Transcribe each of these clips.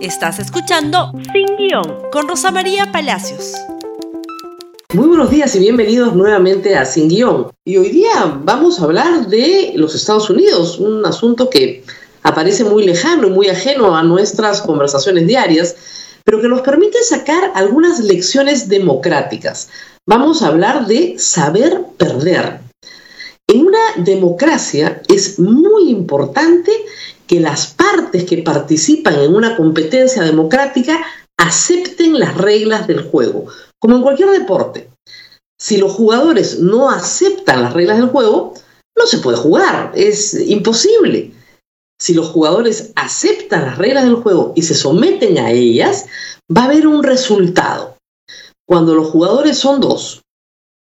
Estás escuchando Sin Guión con Rosa María Palacios. Muy buenos días y bienvenidos nuevamente a Sin Guión. Y hoy día vamos a hablar de los Estados Unidos, un asunto que aparece muy lejano y muy ajeno a nuestras conversaciones diarias, pero que nos permite sacar algunas lecciones democráticas. Vamos a hablar de saber perder. En una democracia es muy importante que las partes que participan en una competencia democrática acepten las reglas del juego, como en cualquier deporte. Si los jugadores no aceptan las reglas del juego, no se puede jugar, es imposible. Si los jugadores aceptan las reglas del juego y se someten a ellas, va a haber un resultado. Cuando los jugadores son dos,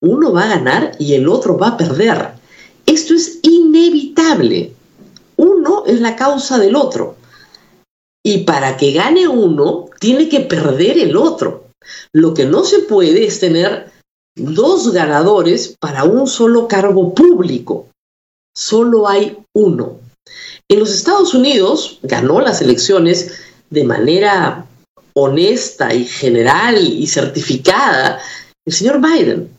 uno va a ganar y el otro va a perder. Esto es inevitable uno es la causa del otro. Y para que gane uno, tiene que perder el otro. Lo que no se puede es tener dos ganadores para un solo cargo público. Solo hay uno. En los Estados Unidos ganó las elecciones de manera honesta y general y certificada el señor Biden,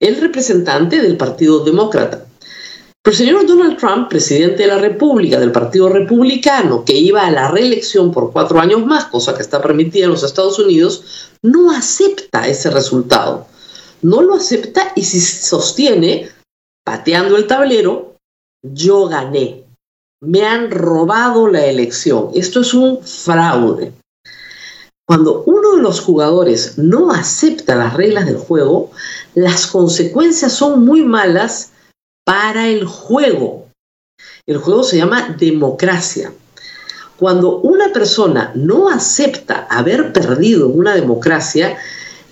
el representante del Partido Demócrata. Pero el señor Donald Trump, presidente de la República, del Partido Republicano, que iba a la reelección por cuatro años más, cosa que está permitida en los Estados Unidos, no acepta ese resultado. No lo acepta y si sostiene, pateando el tablero, yo gané. Me han robado la elección. Esto es un fraude. Cuando uno de los jugadores no acepta las reglas del juego, las consecuencias son muy malas para el juego. El juego se llama democracia. Cuando una persona no acepta haber perdido una democracia,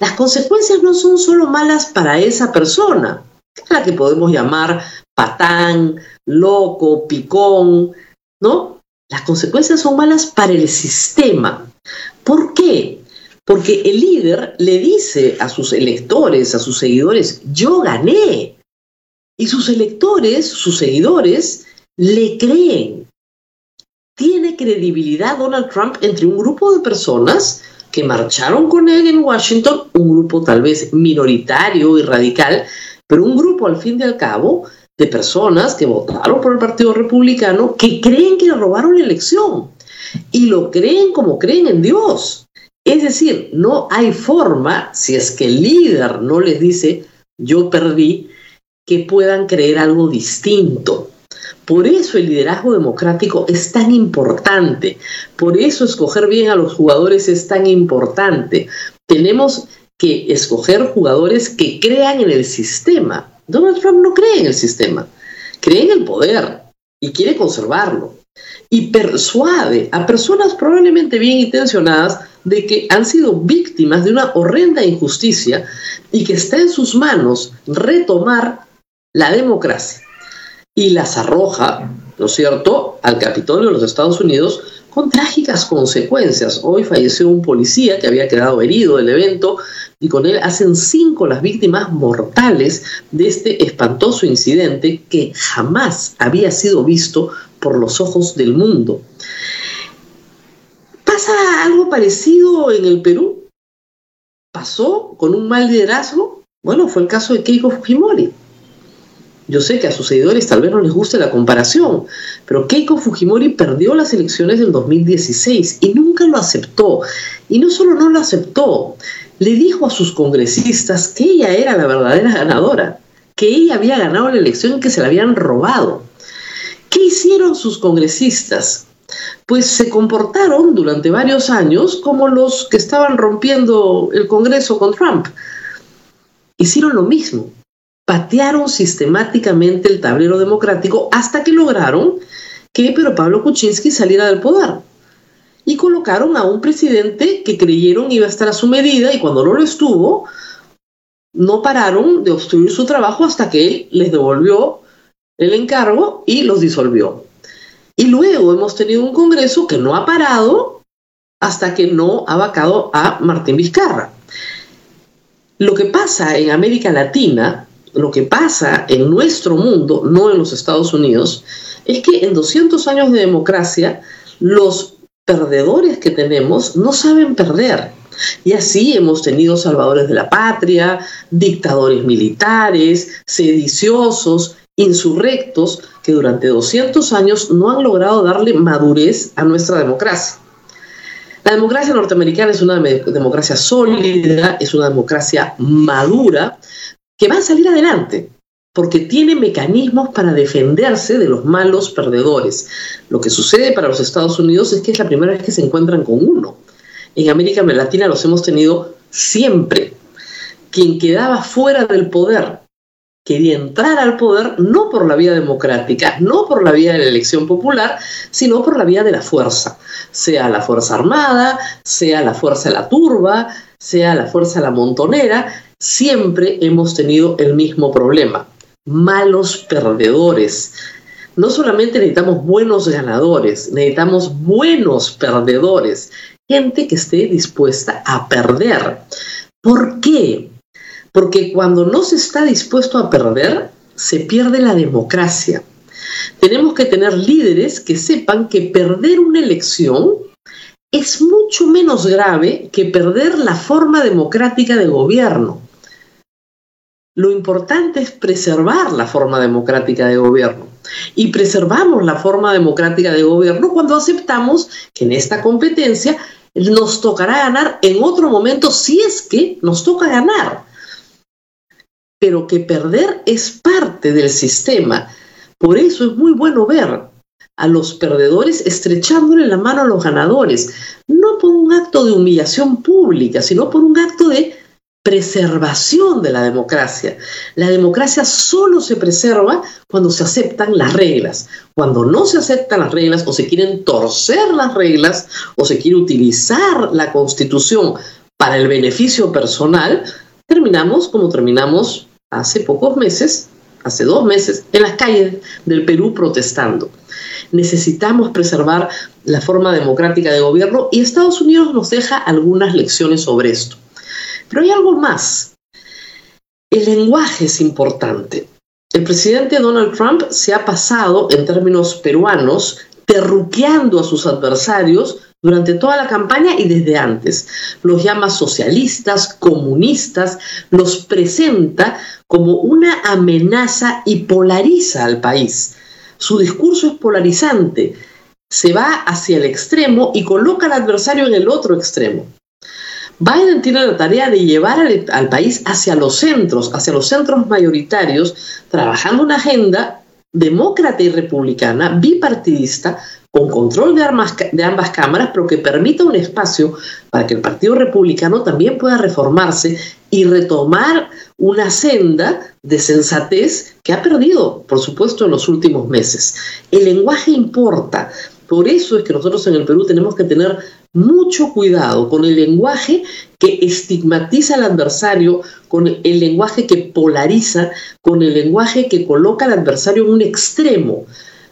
las consecuencias no son solo malas para esa persona, la que podemos llamar patán, loco, picón, ¿no? Las consecuencias son malas para el sistema. ¿Por qué? Porque el líder le dice a sus electores, a sus seguidores, yo gané, y sus electores, sus seguidores, le creen. Tiene credibilidad Donald Trump entre un grupo de personas que marcharon con él en Washington, un grupo tal vez minoritario y radical, pero un grupo al fin y al cabo de personas que votaron por el Partido Republicano que creen que le robaron la elección y lo creen como creen en Dios. Es decir, no hay forma, si es que el líder no les dice, yo perdí, que puedan creer algo distinto. Por eso el liderazgo democrático es tan importante. Por eso escoger bien a los jugadores es tan importante. Tenemos que escoger jugadores que crean en el sistema. Donald Trump no cree en el sistema, cree en el poder y quiere conservarlo. Y persuade a personas probablemente bien intencionadas de que han sido víctimas de una horrenda injusticia y que está en sus manos retomar la democracia y las arroja, ¿no es cierto?, al Capitolio de los Estados Unidos con trágicas consecuencias. Hoy falleció un policía que había quedado herido del evento y con él hacen cinco las víctimas mortales de este espantoso incidente que jamás había sido visto por los ojos del mundo. ¿Pasa algo parecido en el Perú? ¿Pasó con un mal liderazgo? Bueno, fue el caso de Keiko Fujimori. Yo sé que a sus seguidores tal vez no les guste la comparación, pero Keiko Fujimori perdió las elecciones del 2016 y nunca lo aceptó. Y no solo no lo aceptó, le dijo a sus congresistas que ella era la verdadera ganadora, que ella había ganado la elección y que se la habían robado. ¿Qué hicieron sus congresistas? Pues se comportaron durante varios años como los que estaban rompiendo el Congreso con Trump. Hicieron lo mismo patearon sistemáticamente el tablero democrático hasta que lograron que Pedro Pablo Kuczynski saliera del poder. Y colocaron a un presidente que creyeron iba a estar a su medida y cuando no lo estuvo, no pararon de obstruir su trabajo hasta que él les devolvió el encargo y los disolvió. Y luego hemos tenido un Congreso que no ha parado hasta que no ha vacado a Martín Vizcarra. Lo que pasa en América Latina lo que pasa en nuestro mundo, no en los Estados Unidos, es que en 200 años de democracia, los perdedores que tenemos no saben perder. Y así hemos tenido salvadores de la patria, dictadores militares, sediciosos, insurrectos, que durante 200 años no han logrado darle madurez a nuestra democracia. La democracia norteamericana es una democracia sólida, es una democracia madura, que va a salir adelante, porque tiene mecanismos para defenderse de los malos perdedores. Lo que sucede para los Estados Unidos es que es la primera vez que se encuentran con uno. En América Latina los hemos tenido siempre. Quien quedaba fuera del poder quería entrar al poder no por la vía democrática, no por la vía de la elección popular, sino por la vía de la fuerza, sea la fuerza armada, sea la fuerza de la turba, sea la fuerza de la montonera, siempre hemos tenido el mismo problema, malos perdedores. No solamente necesitamos buenos ganadores, necesitamos buenos perdedores, gente que esté dispuesta a perder. ¿Por qué? Porque cuando no se está dispuesto a perder, se pierde la democracia. Tenemos que tener líderes que sepan que perder una elección es mucho menos grave que perder la forma democrática de gobierno. Lo importante es preservar la forma democrática de gobierno. Y preservamos la forma democrática de gobierno cuando aceptamos que en esta competencia nos tocará ganar en otro momento si es que nos toca ganar pero que perder es parte del sistema. Por eso es muy bueno ver a los perdedores estrechándole la mano a los ganadores, no por un acto de humillación pública, sino por un acto de preservación de la democracia. La democracia solo se preserva cuando se aceptan las reglas. Cuando no se aceptan las reglas o se quieren torcer las reglas o se quiere utilizar la constitución para el beneficio personal, terminamos como terminamos hace pocos meses, hace dos meses, en las calles del Perú protestando. Necesitamos preservar la forma democrática de gobierno y Estados Unidos nos deja algunas lecciones sobre esto. Pero hay algo más. El lenguaje es importante. El presidente Donald Trump se ha pasado, en términos peruanos, terruqueando a sus adversarios durante toda la campaña y desde antes. Los llama socialistas, comunistas, los presenta como una amenaza y polariza al país. Su discurso es polarizante, se va hacia el extremo y coloca al adversario en el otro extremo. Biden tiene la tarea de llevar al, país hacia los centros, hacia los centros mayoritarios, trabajando una agenda demócrata y republicana, bipartidista, con control de, de ambas cámaras, pero que permita un espacio para que el Partido Republicano también pueda reformarse y retomar una senda de sensatez que ha perdido, por supuesto, en los últimos meses. El lenguaje importa. Por eso es que nosotros en el Perú tenemos que tener mucho cuidado con el lenguaje que estigmatiza al adversario, con el lenguaje que polariza, con el lenguaje que coloca al adversario en un extremo.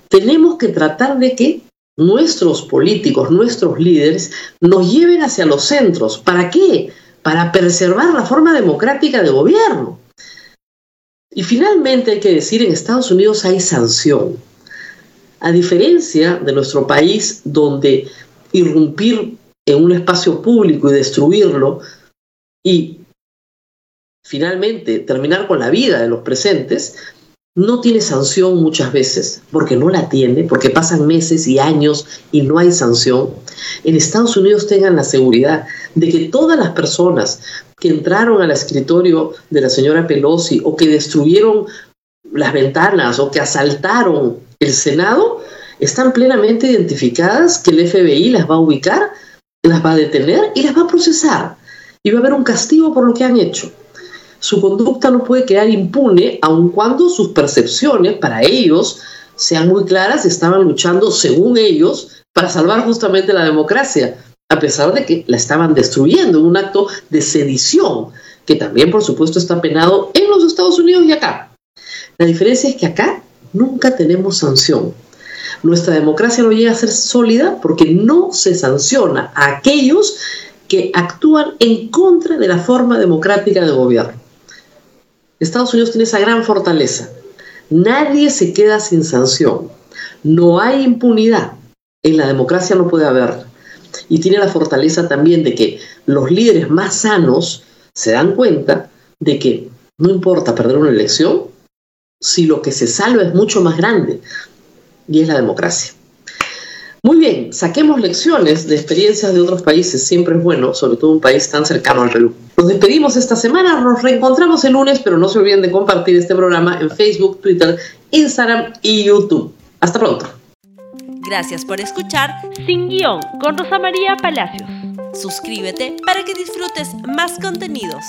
Tenemos que tratar de que nuestros políticos, nuestros líderes, nos lleven hacia los centros. ¿Para qué? Para preservar la forma democrática de gobierno. Y finalmente hay que decir, en Estados Unidos hay sanción. A diferencia de nuestro país, donde irrumpir en un espacio público y destruirlo y finalmente terminar con la vida de los presentes, no tiene sanción muchas veces, porque no la tiene, porque pasan meses y años y no hay sanción. En Estados Unidos tengan la seguridad de que todas las personas que entraron al escritorio de la señora Pelosi o que destruyeron las ventanas o que asaltaron el Senado, están plenamente identificadas, que el FBI las va a ubicar, las va a detener y las va a procesar. Y va a haber un castigo por lo que han hecho su conducta no puede quedar impune, aun cuando sus percepciones para ellos sean muy claras, estaban luchando según ellos para salvar justamente la democracia, a pesar de que la estaban destruyendo en un acto de sedición, que también por supuesto está penado en los Estados Unidos y acá. La diferencia es que acá nunca tenemos sanción. Nuestra democracia no llega a ser sólida porque no se sanciona a aquellos que actúan en contra de la forma democrática de gobierno. Estados Unidos tiene esa gran fortaleza. Nadie se queda sin sanción. No hay impunidad. En la democracia no puede haber. y tiene la fortaleza también de que los líderes más sanos se dan cuenta de que no importa perder una elección si lo que se salva es mucho más grande y es la democracia. Muy bien, saquemos lecciones de experiencias de otros países, siempre es bueno, sobre todo un país tan cercano al Perú. Nos despedimos esta semana, nos reencontramos el lunes, pero no se olviden de compartir este programa en Facebook, Twitter, Instagram y YouTube. Hasta pronto. Gracias por escuchar Sin Guión con Rosa María Palacios. Suscríbete para que disfrutes más contenidos.